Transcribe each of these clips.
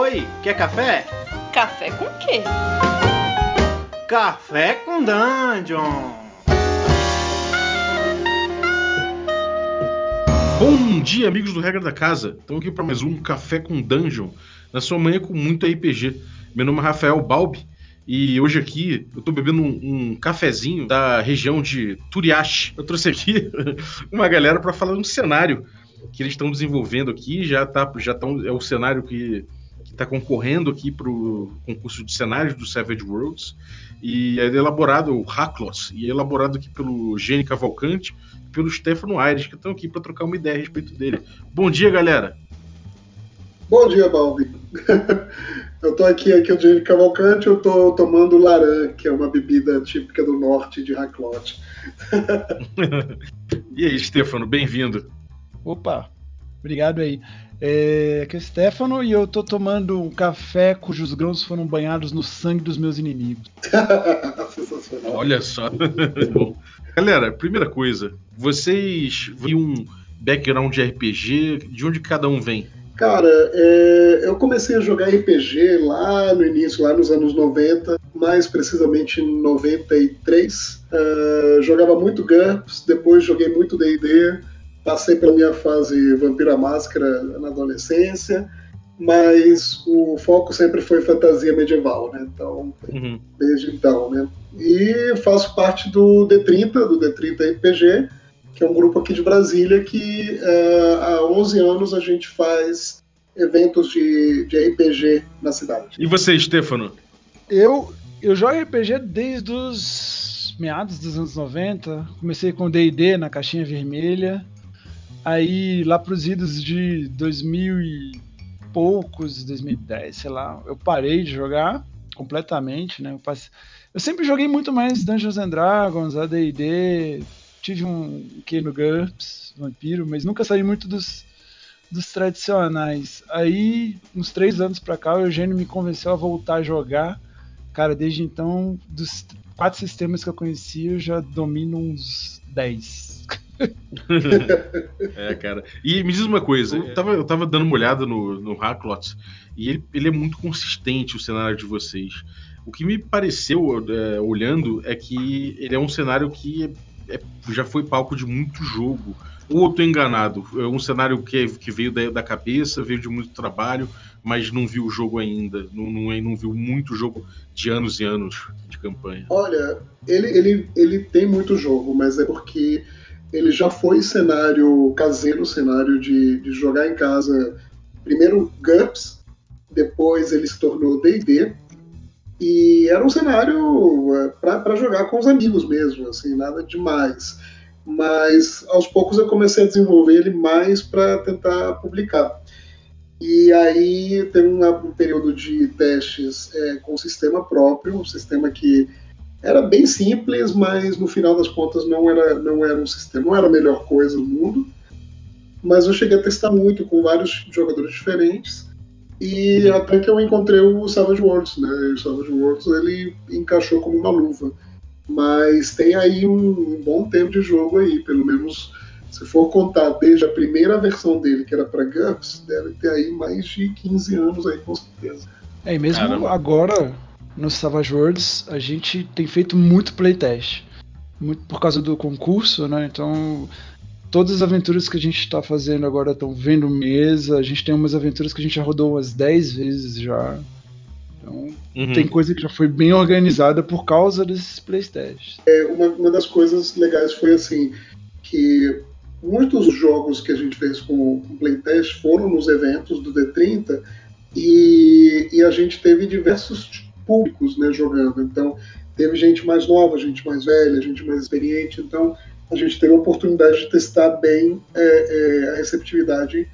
Oi, quer café? Café com quê? Café com Dungeon! Bom dia, amigos do Regra da Casa. Estamos aqui para mais um Café com Dungeon, na sua manhã com muito RPG. Meu nome é Rafael Balbi e hoje aqui eu tô bebendo um, um cafezinho da região de Turiashi. Eu trouxe aqui uma galera para falar de um cenário que eles estão desenvolvendo aqui. Já tá, já tão, é o cenário que está concorrendo aqui para o concurso de cenários do Savage Worlds e é elaborado o Hackloss e é elaborado aqui pelo Gene Cavalcante e pelo Stefano Aires que estão aqui para trocar uma ideia a respeito dele. Bom dia, galera. Bom dia, Balbi. Eu tô aqui, aqui é o Gene Cavalcante, eu tô tomando laran, que é uma bebida típica do norte de Hackloss. e aí, Stefano, bem-vindo. Opa, obrigado aí. É, aqui é o Stefano e eu tô tomando um café cujos grãos foram banhados no sangue dos meus inimigos. Sensacional. Olha só. Bom. Galera, primeira coisa, vocês viram um background de RPG? De onde cada um vem? Cara, é, eu comecei a jogar RPG lá no início, lá nos anos 90, mais precisamente em 93. Uh, jogava muito GURPS, depois joguei muito D&D, passei pela minha fase Vampira Máscara na adolescência, mas o foco sempre foi fantasia medieval, né? Então, Uhum. desde então, né? E faço parte do D30, do D30 RPG, que é um grupo aqui de Brasília que eh, há 11 anos a gente faz eventos de, de RPG na cidade. E você, Stefano? Eu, eu jogo RPG desde os meados dos anos 90. Comecei com D&D na caixinha vermelha. Aí lá pros idos de 2000 e poucos, 2010, sei lá, eu parei de jogar completamente, né? Eu, passe... eu sempre joguei muito mais Dungeons and Dragons, AD&D, tive um que no GURPS, Vampiro, mas nunca saí muito dos, dos tradicionais. Aí, uns três anos pra cá, o Eugênio me convenceu a voltar a jogar. Cara, desde então, dos quatro sistemas que eu conhecia, eu já domino uns 10. É, cara. E me diz uma coisa, eu tava, eu tava dando uma olhada no, no e ele, ele é muito consistente o cenário de vocês. O que me pareceu, é, olhando, é que ele é um cenário que é- é- já foi palco de muito jogo. Ou eu tô enganado? É um cenário que, que veio da, da cabeça, veio de muito trabalho, mas não viu o jogo ainda. Não, não, não viu muito jogo de anos e anos de campanha. Olha, ele, ele, ele tem muito jogo, mas é porque ele já foi cenário caseiro, cenário de, de jogar em casa. Primeiro GURPS, depois ele se tornou D&D, e era um cenário para jogar com os amigos mesmo, assim, nada demais. Mas aos poucos eu comecei a desenvolver ele mais para tentar publicar. E aí teve um, um período de testes é, com sistema próprio, um sistema que era bem simples, mas no final das contas não era, não era um sistema, não era a melhor coisa do mundo. Mas eu cheguei a testar muito com vários jogadores diferentes. E até que eu encontrei o Savage Worlds, né? E o Savage Worlds ele encaixou como uma luva. Mas tem aí um, um bom tempo de jogo aí, pelo menos se for contar desde a primeira versão dele, que era para GURPS, deve ter aí mais de 15 anos aí, com certeza. É, e mesmo Caramba. agora, no Savage Worlds, a gente tem feito muito playtest. Muito por causa do concurso, né? Então, todas as aventuras que a gente está fazendo agora estão vendo mesa. A gente tem umas aventuras que a gente já rodou umas 10 vezes já. Então, Uhum. tem coisa que já foi bem organizada por causa desses playtests. É, uma, uma das coisas legais foi assim, que muitos jogos que a gente fez com, com playtest foram nos eventos do D30 e, e a gente teve diversos públicos né, jogando. Então, teve gente mais nova, gente mais velha, gente mais experiente. Então, a gente teve a oportunidade de testar bem é, é, a receptividade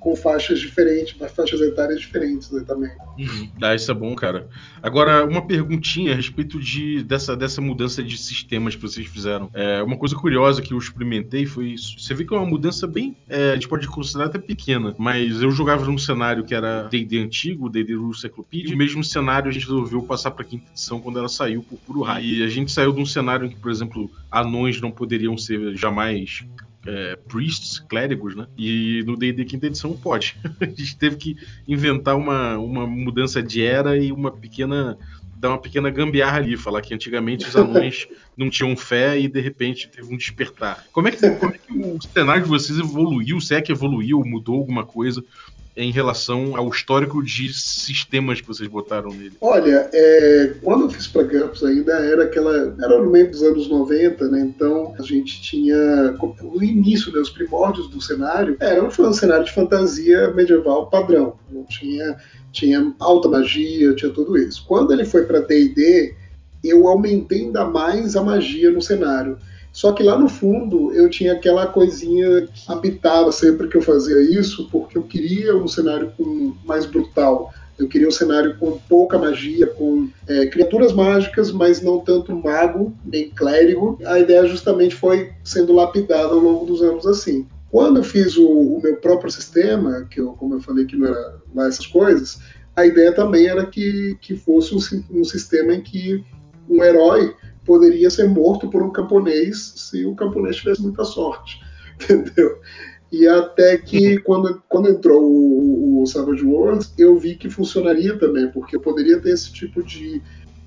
com faixas diferentes, faixas etárias diferentes né, também. Uhum. Ah, isso é bom, cara. Agora, uma perguntinha a respeito de, dessa, dessa mudança de sistemas que vocês fizeram. É, uma coisa curiosa que eu experimentei foi isso. Você vê que é uma mudança bem. é, a gente pode considerar até pequena, mas eu jogava num cenário que era DD antigo, DD Rule Cyclopedia, e o mesmo cenário a gente resolveu passar pra quinta edição quando ela saiu por puro raio. E a gente saiu de um cenário em que, por exemplo, anões não poderiam ser jamais é, priests, clérigos, né? E no D&D quinta edição pode. a gente teve que inventar uma, uma mudança de era e uma pequena dar uma pequena gambiarra ali, falar que antigamente os anões não tinham fé e de repente teve um despertar. Como é que, como é que o cenário de vocês evoluiu? Se é que evoluiu, mudou alguma coisa? Em relação ao histórico de sistemas que vocês botaram nele? Olha, é, quando eu fiz para GURPS ainda era aquela. Era no meio dos anos 90, né? Então a gente tinha. O início, né, os primórdios do cenário era um cenário de fantasia medieval padrão. Não tinha, tinha alta magia, tinha tudo isso. Quando ele foi para DD, eu aumentei ainda mais a magia no cenário. Só que lá no fundo eu tinha aquela coisinha que habitava sempre que eu fazia isso, porque eu queria um cenário com, mais brutal. Eu queria um cenário com pouca magia, com é, criaturas mágicas, mas não tanto mago nem clérigo. A ideia justamente foi sendo lapidada ao longo dos anos assim. Quando eu fiz o, o meu próprio sistema, que eu, como eu falei que não era lá essas coisas, a ideia também era que, que fosse um, um sistema em que um herói poderia ser morto por um camponês se o camponês tivesse muita sorte, entendeu? E até que quando, quando entrou o, o Savage Worlds, eu vi que funcionaria também, porque eu poderia ter esse tipo de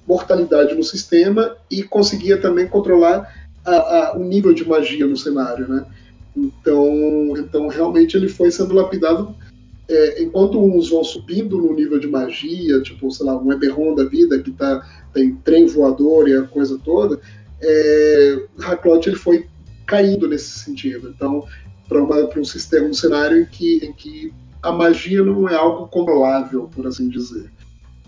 mortalidade no sistema e conseguia também controlar a, a, o nível de magia no cenário, né? Então, então realmente ele foi sendo lapidado é, enquanto uns vão subindo no nível de magia, tipo, sei lá, um Eberron da vida que tá, tem trem voador e a coisa toda, é, ele foi caindo nesse sentido. Então, para um sistema, um cenário em que, em que a magia não é algo controlável, por assim dizer.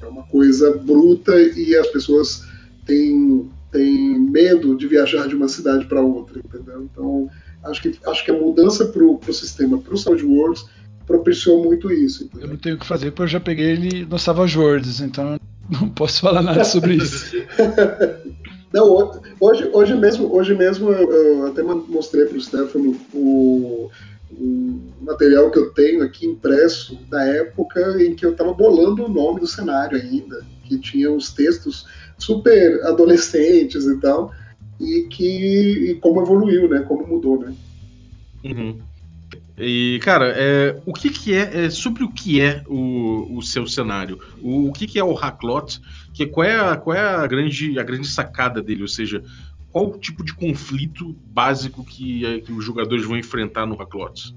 É uma coisa bruta e as pessoas têm, têm medo de viajar de uma cidade para outra, entendeu? Então, acho que, acho que a mudança para o sistema, para o Sound Worlds, propiciou muito isso. Entendeu? Eu não tenho o que fazer porque eu já peguei ele no Savage Worlds, então não posso falar nada sobre isso. não, hoje, hoje mesmo, hoje mesmo eu, eu até mostrei para o Stefano o, o material que eu tenho aqui impresso da época em que eu estava bolando o nome do cenário ainda, que tinha os textos super adolescentes e tal, e que e como evoluiu, né? Como mudou, né? Uhum. E, cara, é, o que, que é, é, sobre o que é o, o seu cenário? O, o que, que é o Hacklot? Que, qual é, a, qual é a, grande, a grande sacada dele? Ou seja, qual o tipo de conflito básico que, é, que os jogadores vão enfrentar no Hacklot?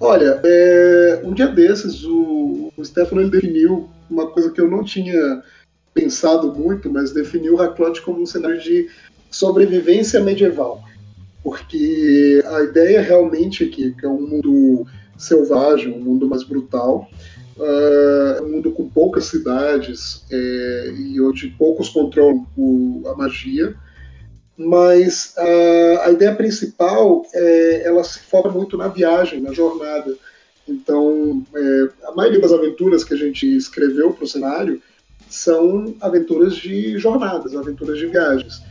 Olha, é, um dia desses o, o Stefano ele definiu uma coisa que eu não tinha pensado muito, mas definiu o Hacklot como um cenário de sobrevivência medieval porque a ideia realmente aqui é um mundo selvagem, um mundo mais brutal, uh, um mundo com poucas cidades é, e onde poucos controlam o, a magia, mas uh, a ideia principal é, ela se foca muito na viagem, na jornada. Então, é, a maioria das aventuras que a gente escreveu para o cenário são aventuras de jornadas, aventuras de viagens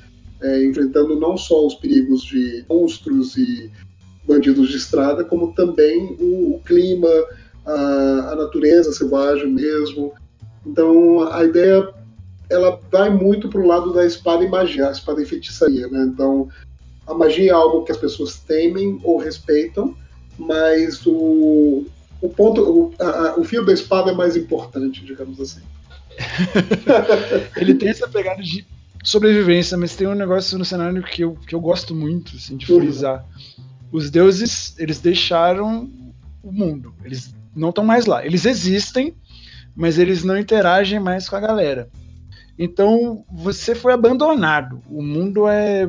é, enfrentando não só os perigos de monstros e bandidos de estrada, como também o, o clima, a, a, natureza selvagem mesmo. Então a ideia ela vai muito para o lado da espada e magia, a espada e feitiçaria. Né? Então a magia é algo que as pessoas temem ou respeitam, mas o, o ponto, o, a, o fio da espada é mais importante, digamos assim. Ele tem essa pegada de sobrevivência, mas tem um negócio no cenário que eu, que eu gosto muito assim, de frisar. Os deuses, eles deixaram o mundo. Eles não estão mais lá. Eles existem, mas eles não interagem mais com a galera. Então você foi abandonado. O mundo é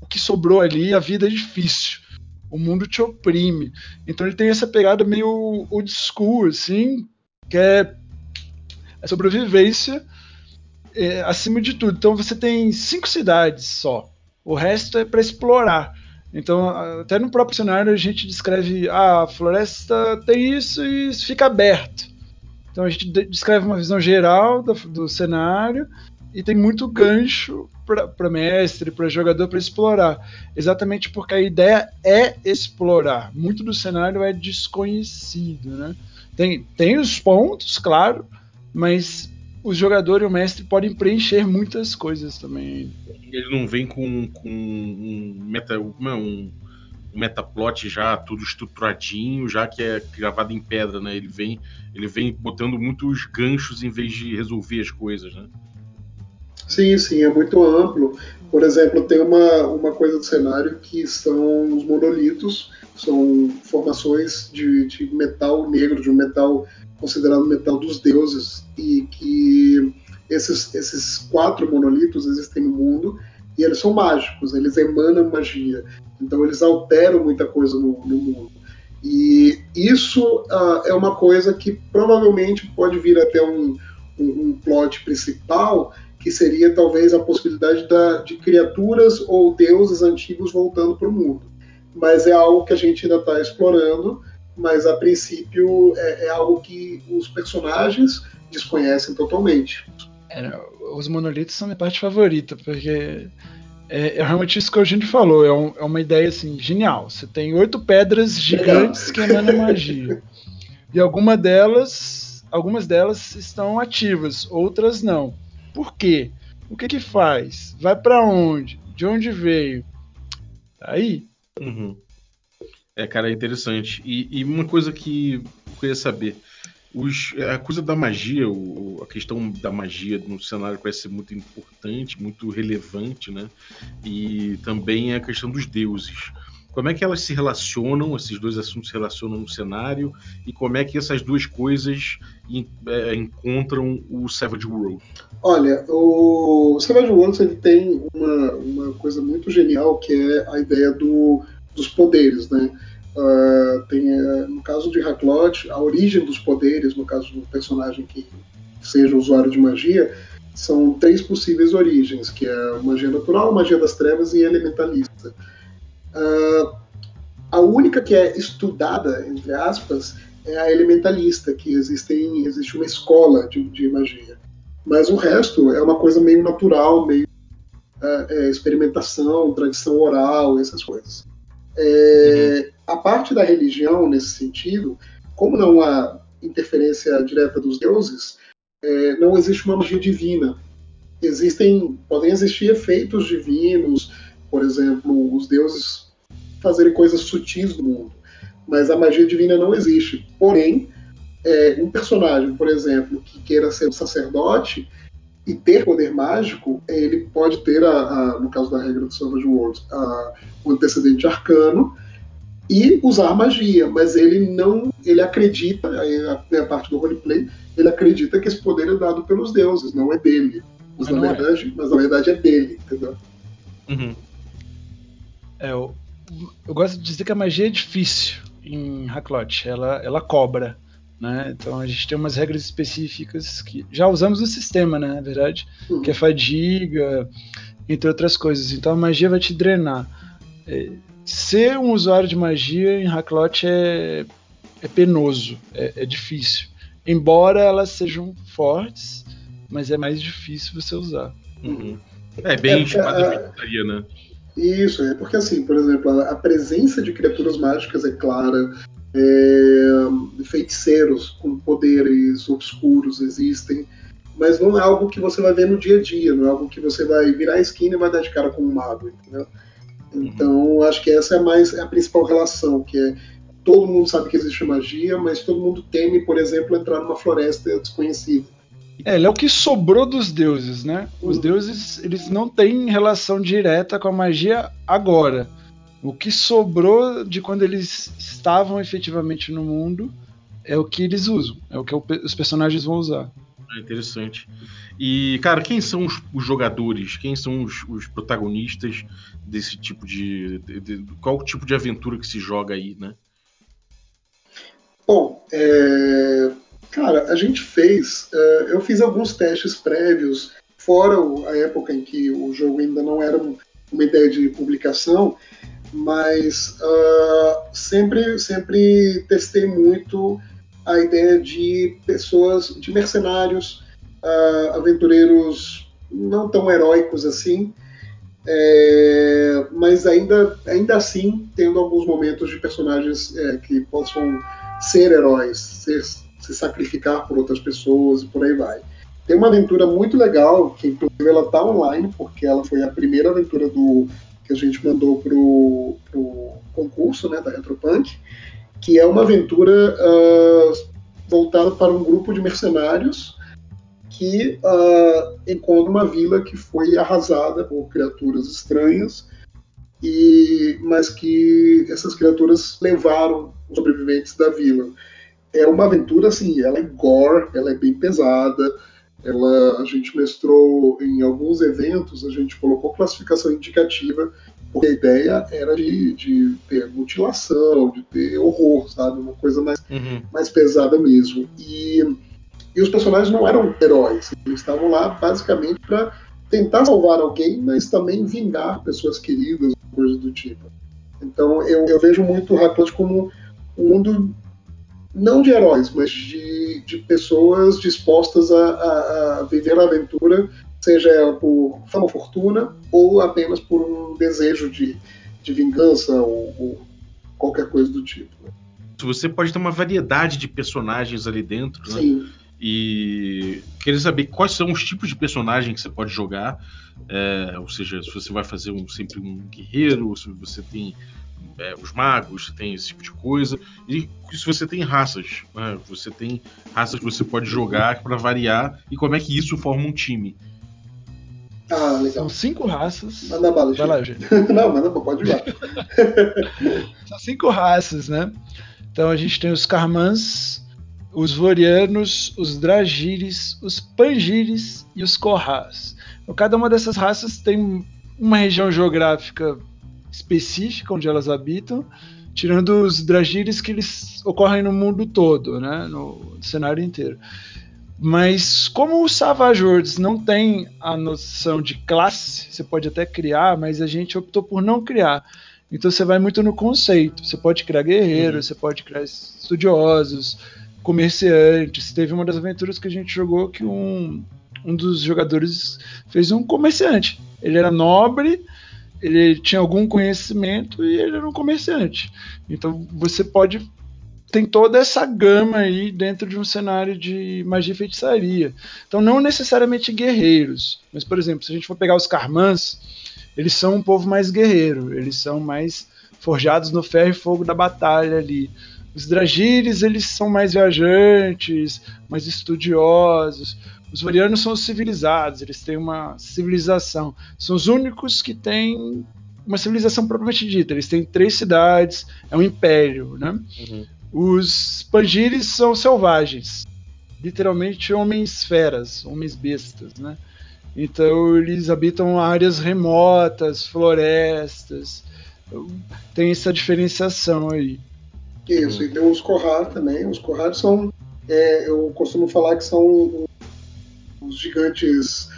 o que sobrou ali, a vida é difícil. O mundo te oprime. Então ele tem essa pegada meio old school, assim, que é a sobrevivência é, acima de tudo. Então você tem cinco cidades só. O resto é para explorar. Então, até no próprio cenário a gente descreve ah, a floresta tem isso e fica aberto. Então a gente descreve uma visão geral do, do cenário e tem muito gancho para mestre, para jogador para explorar. Exatamente porque a ideia é explorar. Muito do cenário é desconhecido, né? Tem, tem os pontos, claro, mas o jogador e o mestre podem preencher muitas coisas também. Ele não vem com, com um meta. Como é? Um, um metaplot já tudo estruturadinho, já que é gravado em pedra, né? Ele vem, ele vem botando muitos ganchos em vez de resolver as coisas, né? Sim, sim, é muito amplo. Por exemplo, tem uma, uma coisa do cenário que são os monolitos, são formações de, de metal negro, de um metal considerado metal dos deuses, e que esses, esses quatro monolitos existem no mundo e eles são mágicos, eles emanam magia. Então eles alteram muita coisa no, no mundo. E isso uh, é uma coisa que provavelmente pode vir até um, um, um plot principal, que seria talvez a possibilidade da, de criaturas ou deuses antigos voltando para o mundo. Mas é algo que a gente ainda está explorando, mas a princípio é, é, algo que os personagens desconhecem totalmente. É, os monolitos são minha parte favorita, porque é, é, realmente isso que a gente falou. É, um, é, uma ideia assim genial. Você tem oito pedras gigantes que emanam magia. E alguma delas, algumas delas estão ativas, outras não. Por quê? O que que faz? Vai para onde? De onde veio? Tá aí. Uhum. É, cara, é interessante. E, e, uma coisa que eu queria saber. Os, a coisa da magia, o, a questão da magia no cenário parece ser muito importante, muito relevante, né? E também a questão dos deuses. Como é que elas se relacionam, esses dois assuntos se relacionam no cenário, e como é que essas duas coisas é, encontram o Savage World? Olha, o Savage Worlds ele tem uma, uma coisa muito genial que é a ideia do, dos poderes, né? Uh, tem, uh, no caso de Haklot, a origem dos poderes, no caso do personagem que seja usuário de magia, são três possíveis origens, que é magia natural, magia das trevas e elementalista. Uh, a única que é estudada, entre aspas, é a elementalista, que existem, existe uma escola de, de magia. Mas o resto é uma coisa meio natural, meio é, experimentação, tradição oral, essas coisas. É, a parte da religião, nesse sentido, como não há interferência direta dos deuses, é, não existe uma magia divina. Existem, podem existir efeitos divinos, por exemplo, os deuses fazerem coisas sutis no mundo, mas a magia divina não existe. Porém, é, um personagem, por exemplo, que queira ser um sacerdote e ter poder mágico, ele pode ter, a, a no caso da regra do Savage Worlds, a, o antecedente arcano e usar magia, mas ele não, ele acredita, aí é a parte do roleplay, ele acredita que esse poder é dado pelos deuses, não é dele. Mas, mas na, é. verdade, é. mas na verdade é dele, entendeu? Uhum. É, eu, eu gosto de dizer que a magia é difícil em Hacklot, ela, ela cobra. Né? Então a gente tem umas regras específicas que já usamos no sistema, né, na verdade, uhum. que é fadiga, entre outras coisas. Então a magia vai te drenar. É, ser um usuário de magia em Hacklot é, é penoso, é, é, difícil. Embora elas sejam fortes, mas é mais difícil você usar. Uhum. É bem é, espada de né? Isso, é porque assim, por exemplo, a presença de criaturas mágicas é clara, é, feiticeiros com poderes obscuros existem, mas não é algo que você vai ver no dia a dia, não é algo que você vai virar a esquina e vai dar de cara com um mago, entendeu? Então, acho que essa é mais é a principal relação, que é todo mundo sabe que existe magia, mas todo mundo teme, por exemplo, entrar numa floresta desconhecida. É, ele é o que sobrou dos deuses, né? Os uhum. deuses, eles não têm relação direta com a magia agora. O que sobrou de quando eles estavam efetivamente no mundo é o que eles usam, é o que os personagens vão usar. É interessante. E, cara, quem são os, os jogadores? Quem são os, os, protagonistas desse tipo de, de, de, Qual o tipo de aventura que se joga aí, né? Bom, é, cara, a gente fez. Uh, eu fiz alguns testes prévios, fora a época em que o jogo ainda não era uma ideia de publicação, mas uh, sempre, sempre testei muito a ideia de pessoas, de mercenários, uh, aventureiros não tão heróicos assim, é, mas ainda, ainda assim tendo alguns momentos de personagens é, que possam ser heróis, ser, se sacrificar por outras pessoas e por aí vai. Tem uma aventura muito legal, que inclusive ela está online, porque ela foi a primeira aventura do que a gente mandou pro, pro concurso né, da Retropunk, que é uma aventura uh, voltada para um grupo de mercenários que uh, encontra uma vila que foi arrasada por criaturas estranhas, e mas que essas criaturas levaram os sobreviventes da vila. É uma aventura assim, ela é gore, ela é bem pesada, ela, a gente mestrou em alguns eventos, a gente colocou classificação indicativa, porque a ideia era de, de ter mutilação, de ter horror, sabe? Uma coisa mais, uhum. mais pesada mesmo. E, e os personagens não eram heróis, eles estavam lá basicamente para tentar salvar alguém, mas também vingar pessoas queridas, coisas do tipo. Então eu, eu vejo muito o Hackland como um mundo não de heróis, mas de, de pessoas dispostas a, a, a viver a aventura, seja ela por fama ou fortuna, ou apenas por um desejo de, de vingança ou, ou qualquer coisa do tipo. Você pode ter uma variedade de personagens ali dentro, né? Sim. E queria saber quais são os tipos de personagem que você pode jogar. É, ou seja, se você vai fazer um, sempre um guerreiro, se você tem é, os magos, tem esse tipo de coisa. E se você tem raças, né? você tem raças que você pode jogar para variar e como é que isso forma um time. Ah, legal. São cinco raças. Manda bala, Vai lá, gente. Não, manda, pode ir lá. São cinco raças, né? Então a gente tem os Karmans, os Vorianos, os Dragires, os Pangires e os Korras. Então, cada uma dessas raças tem uma região geográfica específica onde elas habitam, tirando os Dragires que eles ocorrem no mundo todo, né, no cenário inteiro. Mas como os Savage Worlds não tem a noção de classe, você pode até criar, mas a gente optou por não criar. Então você vai muito no conceito. Você pode criar guerreiros, uhum. você pode criar estudiosos, comerciantes. Teve uma das aventuras que a gente jogou que um, um dos jogadores fez um comerciante. Ele era nobre, ele tinha algum conhecimento e ele era um comerciante. Então você pode tem toda essa gama aí dentro de um cenário de magia e feitiçaria. Então não necessariamente guerreiros, mas por exemplo, se a gente for pegar os Karmans, eles são um povo mais guerreiro, eles são mais forjados no ferro e fogo da batalha ali. Os Dragires, eles são mais viajantes, mais estudiosos. Os Varianos são os civilizados, eles têm uma civilização. São os únicos que têm uma civilização propriamente dita. Eles têm três cidades, é um império, né? Uhum. Os Pangires são selvagens, literalmente homens feras, homens bestas, né? Então eles habitam áreas remotas, florestas. Tem essa diferenciação aí. Isso, e tem os Corrar também. Os Corrar são, é, eu costumo falar que são os gigantes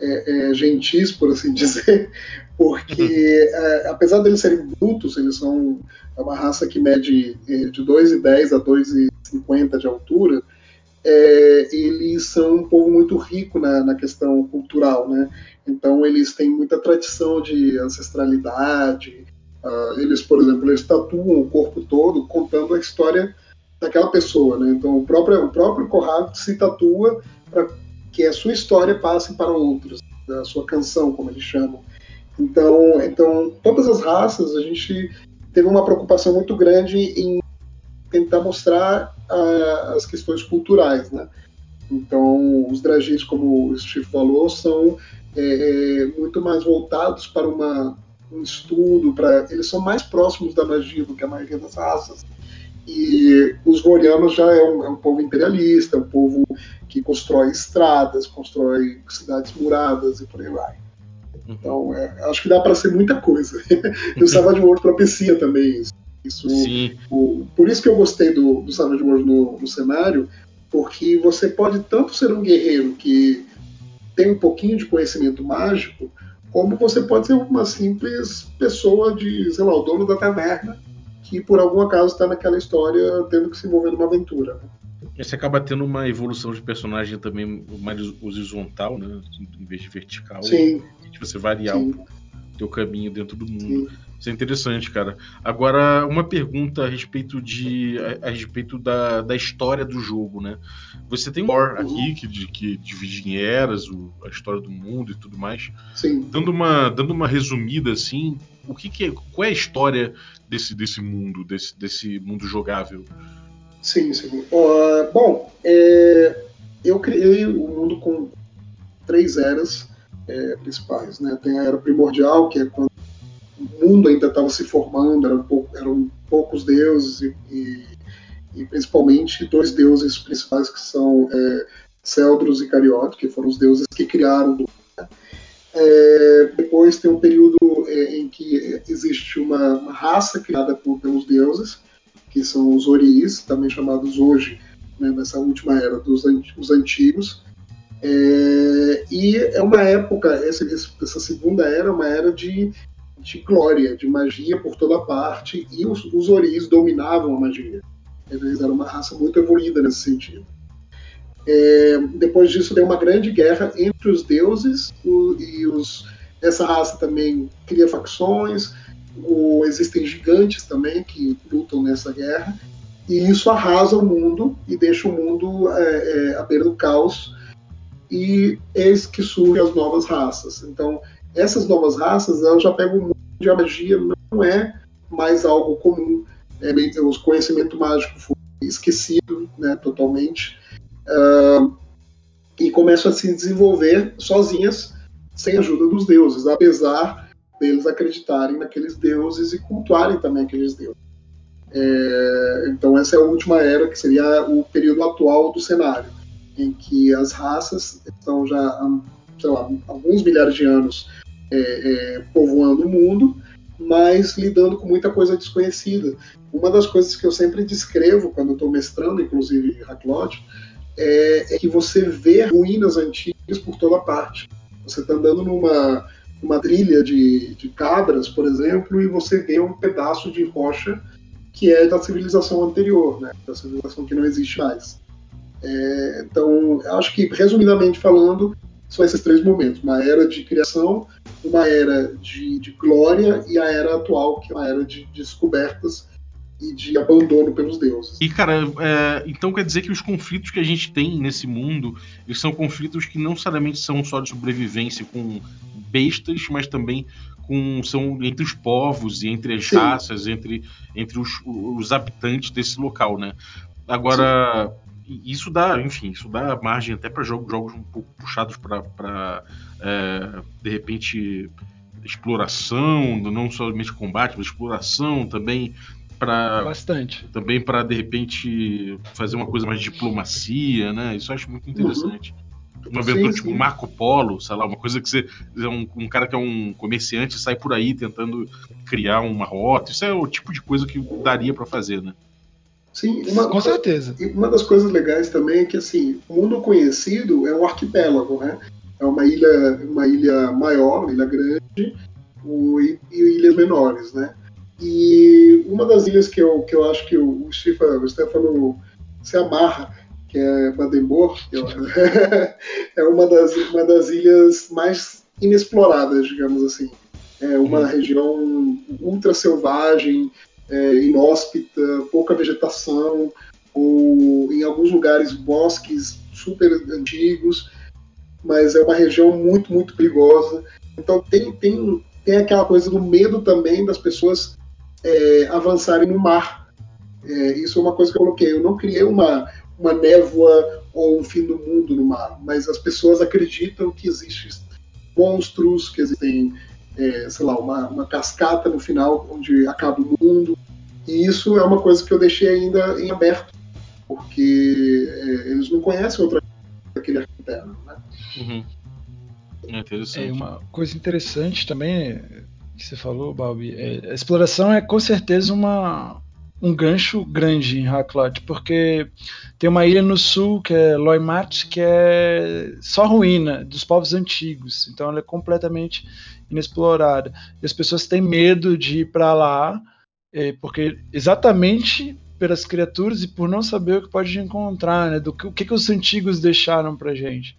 é, é, gentis, por assim dizer, porque uhum. é, apesar deles serem brutos, eles são é uma raça que mede é, de 2,10 a 2,50 de altura, é, eles são um povo muito rico na, na, questão cultural, né? Então eles têm muita tradição de ancestralidade. Uh, eles, por exemplo, eles tatuam o corpo todo contando a história daquela pessoa, né? Então o próprio o próprio Corrado se tatua para que a sua história passe para outros, a sua canção, como eles chamam. Então, então todas as raças a gente teve uma preocupação muito grande em tentar mostrar uh, as questões culturais, né? Então, os dragis, como o Steve falou, são é, é, muito mais voltados para uma, um estudo, para eles são mais próximos da magia do que a maioria das raças. E os Gorianos já é um, é um povo imperialista, é um povo que constrói estradas, constrói cidades muradas e por aí vai. Uhum. Então, é, acho que dá para ser muita coisa. e o Savage World propicia também isso. isso o, por isso que eu gostei do, do Savage World no, no cenário, porque você pode tanto ser um guerreiro que tem um pouquinho de conhecimento mágico, como você pode ser uma simples pessoa de, sei lá, o dono da taverna, que por algum acaso está naquela história tendo que se envolver numa aventura. Você acaba tendo uma evolução de personagem também mais horizontal, né? Em vez de vertical. Sim. De você variar Sim. pouco. teu caminho dentro do mundo. Sim. Isso é interessante, cara. Agora, uma pergunta a respeito de a, a respeito da, da história do jogo, né? Você tem um lore aqui que, que divide em eras o, a história do mundo e tudo mais. Sim. Dando uma, dando uma resumida assim, o que, que é, qual é a história desse, desse mundo, desse, desse mundo jogável? Sim, sim. Uh, bom, é, eu criei o mundo com três eras é, principais, né? Tem a era primordial, que é quando o mundo ainda estava se formando, eram, pouco, eram poucos deuses e, e, e, principalmente dois deuses principais que são é, Celdros e Cariote, que foram os deuses que criaram o é, depois tem um período é, em que existe uma, uma raça criada por, pelos deuses, que são os Oris, também chamados hoje, né, nessa última era, dos os antigos. É, e é uma época, essa, essa segunda era, é uma era de, de glória, de magia por toda parte, e os, os dominavam a magia. Eles eram uma raça muito evoluída nesse sentido. É, depois disso, tem uma grande guerra entre os deuses o, e os. Essa raça também cria facções. Existem gigantes também que lutam nessa guerra. E isso arrasa o mundo e deixa o mundo é, é, à beira do caos. E eis que surgem as novas raças. Então, essas novas raças elas já pegam o mundo de magia, não é mais algo comum. É, o conhecimento mágico foi esquecido né, totalmente uh, e começam a se desenvolver sozinhas, sem ajuda dos deuses, apesar deles acreditarem naqueles deuses e cultuarem também aqueles deuses. É, então essa é a última era, que seria o período atual do cenário, em que as raças estão já há sei lá, alguns milhares de anos é, é, povoando o mundo, mas lidando com muita coisa desconhecida. Uma das coisas que eu sempre descrevo quando estou mestrando, inclusive Hacklot, é, é, que você vê ruínas antigas por toda parte. Você está andando numa uma trilha de, de cabras, por exemplo, e você vê um pedaço de rocha que é da civilização anterior, né? da civilização que não existe mais. É, então, acho que, resumidamente falando, são esses três momentos: uma era de criação, uma era de, de glória e a era atual, que é uma era de, de descobertas e de abandono pelos deuses. E, cara, é, então quer dizer que os conflitos que a gente tem nesse mundo, são conflitos que não necessariamente são só de sobrevivência com bestas, mas também com, são entre os povos e entre as Sim. raças, entre, entre os, os habitantes desse local, né? Agora, Sim. isso dá, enfim, isso dá margem até para jogos, jogos um pouco puxados para, é, de repente, exploração, não somente combate, mas exploração também para bastante também para de repente fazer uma coisa mais de diplomacia, né? Isso eu acho muito interessante. Uhum. Uma aventura tipo Marco Polo, sei lá, uma coisa que você é um, um, cara que é um comerciante sai por aí tentando criar uma rota. Isso é o tipo de coisa que daria para fazer, né? Sim, uma, com certeza. Uma das coisas legais também é que assim, o mundo conhecido é um arquipélago, né? É uma ilha, uma ilha maior, uma ilha grande, o, e, e ilhas menores, né? E uma das ilhas que eu, que eu acho que o, o, Stefano se amarra, que é Badembor, que é, é uma, das, uma das ilhas mais inexploradas, digamos assim. É uma uhum. região ultra selvagem, é, inóspita, pouca vegetação, ou em alguns lugares bosques super antigos, mas é uma região muito, muito perigosa. Então tem, tem, tem aquela coisa do medo também das pessoas é, avançarem no mar. É, isso é uma coisa que eu coloquei. Eu não criei uma, uma névoa ou um fim do mundo no mar, mas as pessoas acreditam que existem monstros, que existem, é, sei lá, uma, uma cascata no final onde acaba o mundo. E isso é uma coisa que eu deixei ainda em aberto, porque é, eles não conhecem outra daquele arquipélago. Né? Uhum. É interessante. É uma coisa interessante também que você falou, Balbi, é, a exploração é com certeza uma, um gancho grande em Haklot, porque tem uma ilha no sul que é Loimat, que é só ruína dos povos antigos, então ela é completamente inexplorada. E as pessoas têm medo de ir para lá, é, porque exatamente pelas criaturas e por não saber o que pode encontrar, né? Do que, o que, que os antigos deixaram pra gente.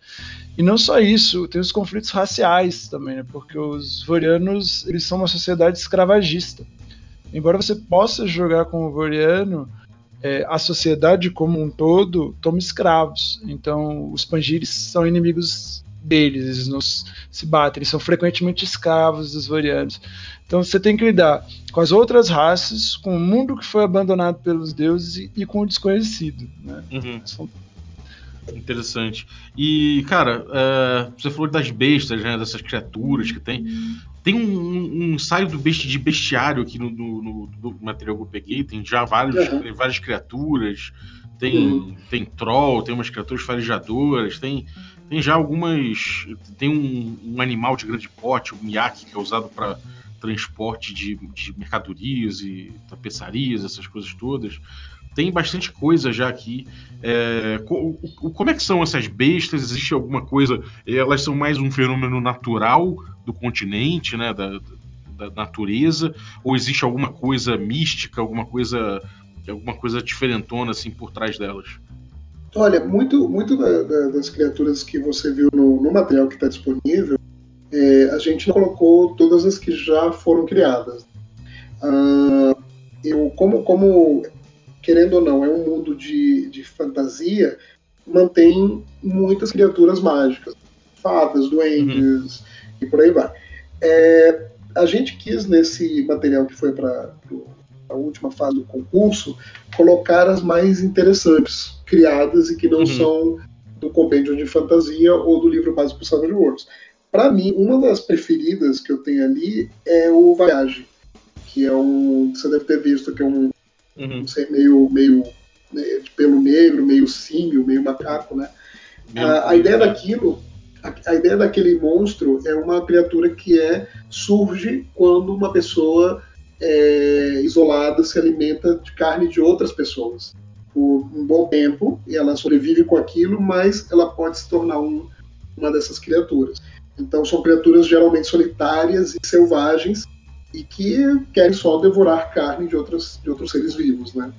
E não só isso, tem os conflitos raciais também, né? Porque os vorianos, eles são uma sociedade escravagista. Embora você possa jogar com o voriano, é, a sociedade como um todo toma escravos. Então, os Pangiris são inimigos deles, eles não se batem, eles são frequentemente escravos dos Vorianos. Então, você tem que lidar com as outras raças, com o mundo que foi abandonado pelos deuses e, e com o desconhecido. Né? Uhum. São... Interessante. E, cara, é, você falou das bestas, né, dessas criaturas que tem. Tem um, um, um ensaio do besti de bestiário aqui no, no, no, material que eu peguei. Tem já vários, uhum. várias criaturas. Tem, uhum. tem troll, tem umas criaturas farejadoras, tem, tem já algumas. Tem um, um animal de grande porte, o miyaki, que é usado para transporte de, de mercadorias e tapeçarias, essas coisas todas tem bastante coisa já aqui. É, como é que são essas bestas? Existe alguma coisa? Elas são mais um fenômeno natural do continente, né, da, da natureza? Ou existe alguma coisa mística, alguma coisa, alguma coisa diferentona assim por trás delas? Olha, muito, muito da, da, das criaturas que você viu no, no material que está disponível, é, a gente não colocou todas as que já foram criadas. Uh, eu, como, como querendo ou não, é um mundo de, de fantasia, mantém muitas criaturas mágicas, fadas, duendes uhum. e por aí vai. É, a gente quis nesse material que foi para a última fase do concurso colocar as mais interessantes, criadas e que não uhum. são do compêndio de fantasia ou do livro básico do Savage Worlds. Para mim, uma das preferidas que eu tenho ali é o Voyage, que é um. Você deve ter visto que é um uhum. um ser meio, meio né, de pelo negro, meio símio, meio macaco, né? A, a, ideia daquilo, a, a, ideia daquele monstro é uma criatura que é surge quando uma pessoa é, isolada se alimenta de carne de outras pessoas por um bom tempo e ela sobrevive com aquilo, mas ela pode se tornar um, uma dessas criaturas. Então são criaturas geralmente solitárias e selvagens e que querem só devorar carne de, outros de outros seres vivos, né?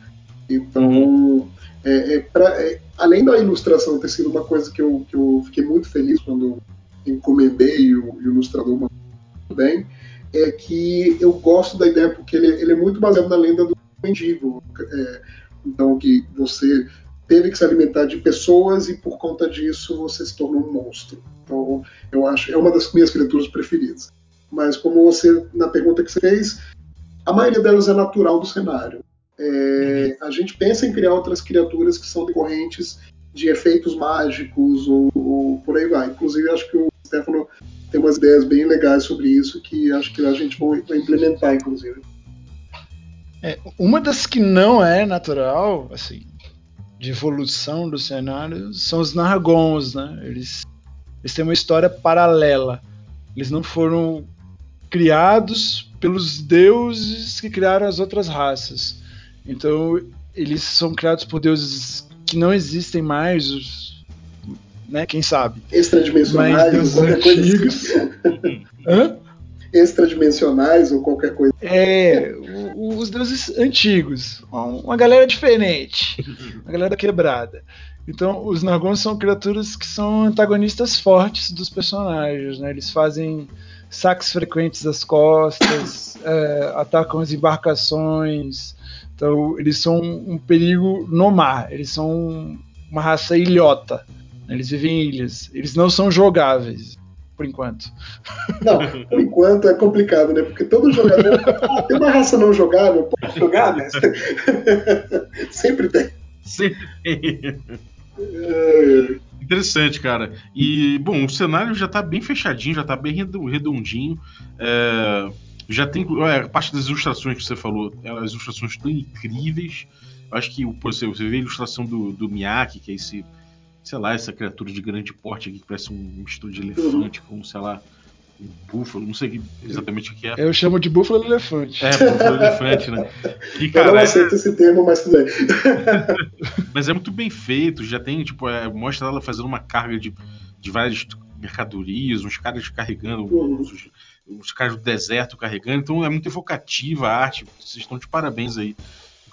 Então, uhum. é, é, pra, é, além da ilustração ter sido uma coisa que eu, que eu fiquei muito feliz quando encomendei e o, o ilustrador mandou bem, é que eu gosto da ideia porque ele, ele é muito baseado na lenda do mendigo. É, então, que você teve que se alimentar de pessoas e por conta disso você se tornou um monstro. Então, eu acho é uma das minhas criaturas preferidas mas como você, na pergunta que você fez, a maioria delas é natural do cenário. É, a gente pensa em criar outras criaturas que são decorrentes de efeitos mágicos ou, ou, por aí vai. Inclusive, acho que o Stefano tem umas ideias bem legais sobre isso que acho que a gente vai, implementar, inclusive. É, uma das que não é natural, assim, de evolução do cenário, são os Nargons, né? Eles, eles têm uma história paralela. Eles não foram criados pelos deuses que criaram as outras raças. Então, eles são criados por deuses que não existem mais, né? Quem sabe? Extradimensionais, ou qualquer antigos. coisa. Hã? Extradimensionais ou qualquer coisa. É, os deuses antigos. Uma galera diferente. Uma galera quebrada. Então, os Nargons são criaturas que são antagonistas fortes dos personagens, né? Eles fazem saques frequentes das costas, é, atacam as embarcações. Então, eles são um perigo no mar. Eles são uma raça ilhota. Eles vivem em ilhas. Eles não são jogáveis, por enquanto. Não, por enquanto é complicado, né? Porque todo jogador. ah, tem uma raça não jogável, pode jogar, né? Sempre tem. Sempre tem. É... Interessante, cara. E, bom, o cenário já tá bem fechadinho, já tá bem redondinho. É, já tem. É, a parte das ilustrações que você falou, as ilustrações estão incríveis. Eu acho que você, você vê a ilustração do, do Miyake, que é esse. Sei lá, essa criatura de grande porte aqui, que parece um mistura de elefante com, sei lá, um búfalo, não sei exatamente o que é. Eu chamo de búfalo elefante. É, búfalo elefante, né? E, cara, eu não aceito é... esse termo, mas tudo bem. mas é muito bem feito, já tem, tipo, é, mostra ela fazendo uma carga de, de várias mercadorias, uns caras carregando, uhum. os, os caras do deserto carregando, então é muito evocativa a arte, vocês estão de parabéns aí.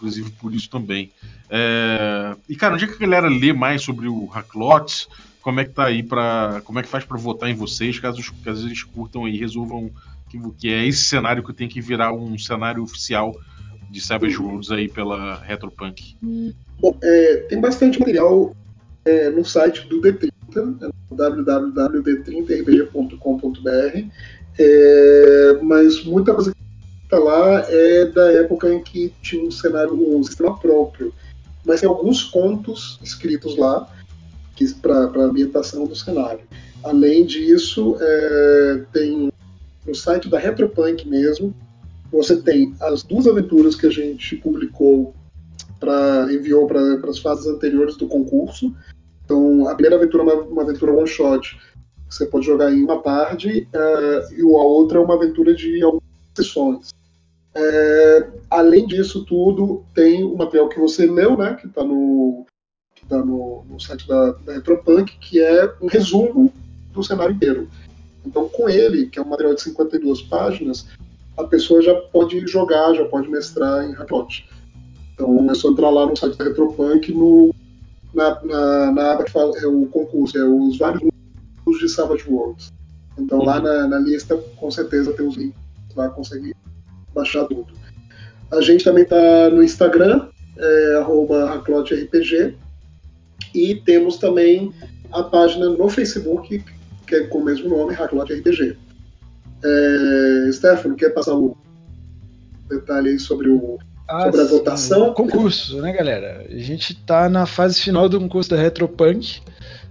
Inclusive por isso também. É... E, cara, onde é que a galera lê mais sobre o Hacklots? Como é que tá aí para Como é que faz para votar em vocês, caso, caso eles curtam e resolvam que, que é esse cenário que tem que virar um cenário oficial de Savage Worlds aí pela Retropunk? Bom, é, tem bastante material é, no site do D30, né, www.d30rpg.com.br, é, mas muita coisa está lá é da época em que tinha um cenário, um sistema próprio. Mas tem alguns contos escritos lá para a ambientação do cenário. Além disso, é, tem no site da Retropunk mesmo, você tem as duas aventuras que a gente publicou para enviou para as fases anteriores do concurso. Então, a primeira aventura é uma, uma aventura one shot, que você pode jogar em uma tarde, uh, e a outra é uma aventura de algumas sessões. É, além disso tudo, tem o material que você leu, né, que está no, que tá no, no site da, da Retropunk, que é um resumo do cenário inteiro. Então, com ele, que é um material de 52 páginas, a pessoa já pode jogar, já pode mestrar em Hacklot. Então é só entrar lá no site da Retropunk, no, na, na, na aba que fala, é o concurso, é os vários mundos de Savage Worlds. Então lá na, na, lista, com certeza tem os links, lá conseguir baixar tudo. A gente também está no Instagram, é, e temos também a página no Facebook, que é com o mesmo nome, Hacklot RPG. É, Stefano, quer passar o detalhe aí sobre, o, ah, sobre a votação? O concurso, né, galera? A gente está na fase final do concurso da Retropunk.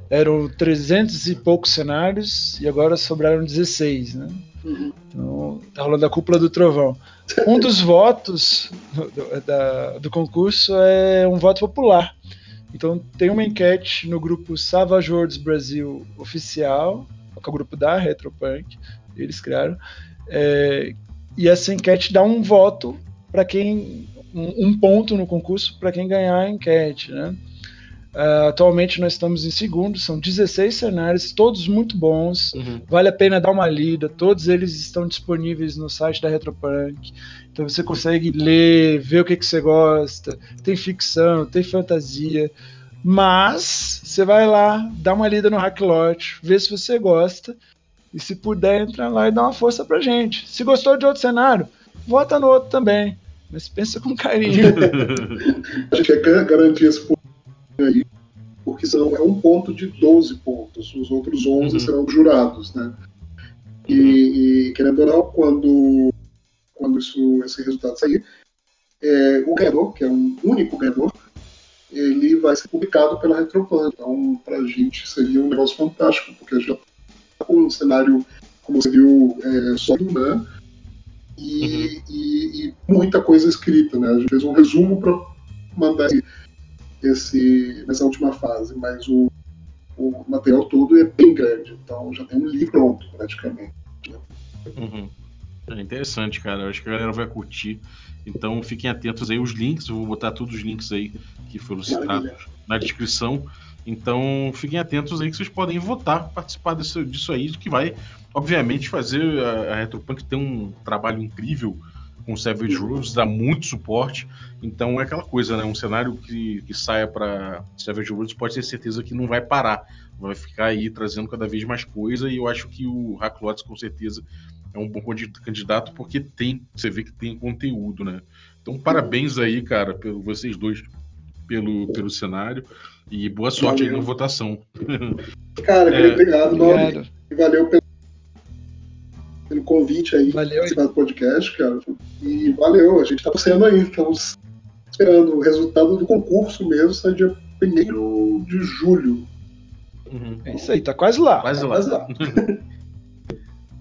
Eram 300 e poucos cenários e agora sobraram 16, né? Uhum. Então, tá rolando a cúpula do trovão. Um dos votos do, da, do concurso é um voto popular. Então tem uma enquete no grupo Savage Brasil oficial, que é o grupo da Retropunk, eles criaram. É, e essa enquete dá um voto para quem. Um, um, ponto no concurso para quem ganhar a enquete. Né? Uh, atualmente nós estamos em segundo, são 16 cenários, todos muito bons. Uhum. Vale a pena dar uma lida, todos eles estão disponíveis no site da Retropunk. Então você consegue ler, ver o que, que você gosta. Tem ficção, tem fantasia. Mas você vai lá, dá uma lida no Hacklot, vê se você gosta e se puder, entra lá e dá uma força pra gente. Se gostou de outro cenário, vota no outro também. Mas pensa com carinho. a gente quer garantir esse aí, porque senão é um ponto de 12 pontos. Os outros 11 uhum. serão jurados, né? E, e, querendo ou não, quando, quando isso, esse resultado sair, é, o ganhador, que é um único ganhador, ele vai ser publicado pela Retroplan. Então, para a gente seria um negócio fantástico, porque já com um cenário, como você viu, é, sólido, né? E, uhum. e, e, muita coisa escrita, né? A gente fez um resumo para mandar esse, nessa última fase, mas o, o material todo é bem grande, então já tem um livro pronto, praticamente. Né? Uhum. É interessante, cara. Eu acho que a galera vai curtir. Então fiquem atentos aí os links. Eu vou botar todos os links aí que foram citados na descrição. Então fiquem atentos aí que vocês podem votar, participar disso, disso aí, que vai, obviamente, fazer a, a Retropunk ter um trabalho incrível com Savage Rules, dá muito suporte. Então é aquela coisa, né? Um cenário que, que saia para Savage Rules pode ter certeza que não vai parar. Vai ficar aí trazendo cada vez mais coisa. E eu acho que o Hacklots com certeza é um bom candidato porque tem, você vê que tem conteúdo, né? Então parabéns aí, cara, pelo vocês dois pelo, pelo cenário. E boa sorte valeu. aí na votação. Cara, é, obrigado, obrigado. E valeu pelo, pelo convite aí valeu, participar do podcast, cara. E valeu, a gente tá torcendo aí, estamos esperando o resultado do concurso mesmo, sai dia 1 de julho. Uhum. É isso aí, tá quase lá. Quase tá lá. Quase lá.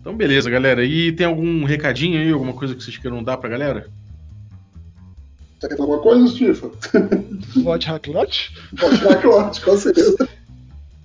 então, beleza, galera. E tem algum recadinho aí, alguma coisa que vocês queiram dar pra galera? Quer falar alguma coisa, Stifa? Vote Hacklot? Vote Hacklot, com certeza.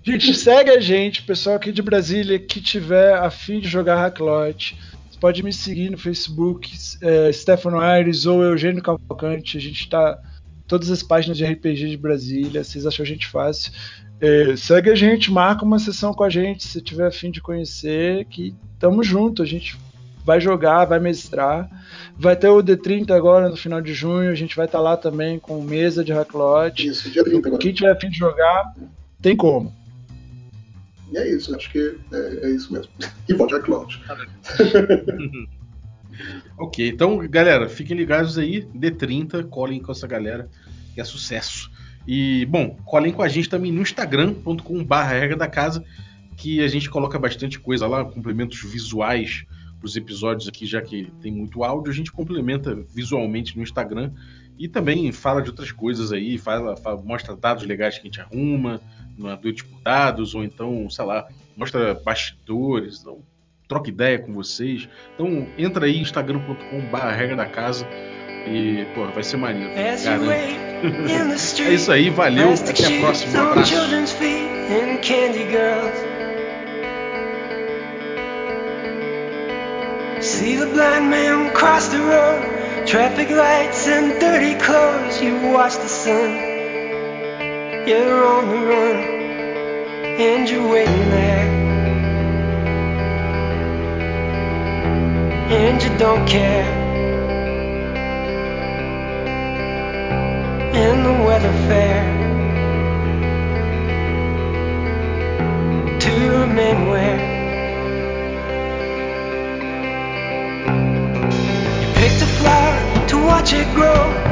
Gente, segue a gente, pessoal aqui de Brasília que tiver a fim de jogar Hacklot. Pode me seguir no Facebook, é, Stefano Aires ou Eugênio Cavalcante. A gente tá todas as páginas de RPG de Brasília. Vocês acham a gente fácil? É, segue a gente, marca uma sessão com a gente se tiver a fim de conhecer. Que tamo junto. A gente vai jogar, vai mestrar. Vai ter o D30 agora no final de junho, a gente vai estar tá lá também com mesa de Hacklot. Isso, dia 30 agora. Quem tiver afim de jogar, tem como. E é isso, acho que é, é isso mesmo. E volte Hacklot. ok, então, galera, fiquem ligados aí. D30, colhem com essa galera, que é sucesso. E, bom, colhem com a gente também no instagram.com.br regra da casa, que a gente coloca bastante coisa lá, complementos visuais os episódios aqui, já que tem muito áudio, a gente complementa visualmente no Instagram e também fala de outras coisas aí, fala, fala mostra dados legais que a gente arruma, Noite por Dados, ou então, sei lá, mostra bastidores, então, troca ideia com vocês. Então entra aí, instagram.com.br regra da casa e, pô, vai ser maneiro. é isso aí, valeu, até a próxima. Um abraço. See the blind man cross the road, traffic lights and dirty clothes. You watch the sun, you're on the run, and you're waiting there. And you don't care. And the weather fair to remain where. You picked a flower to watch it grow.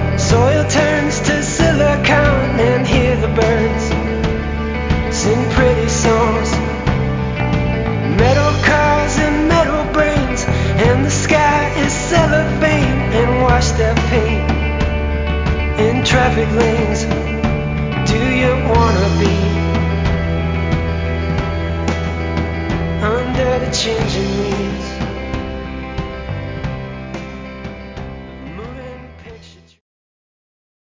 sing pretty songs. Metal cars and metal brains, and the sky is cellophane and wash their paint in traffic lanes. Do you wanna be under the changing?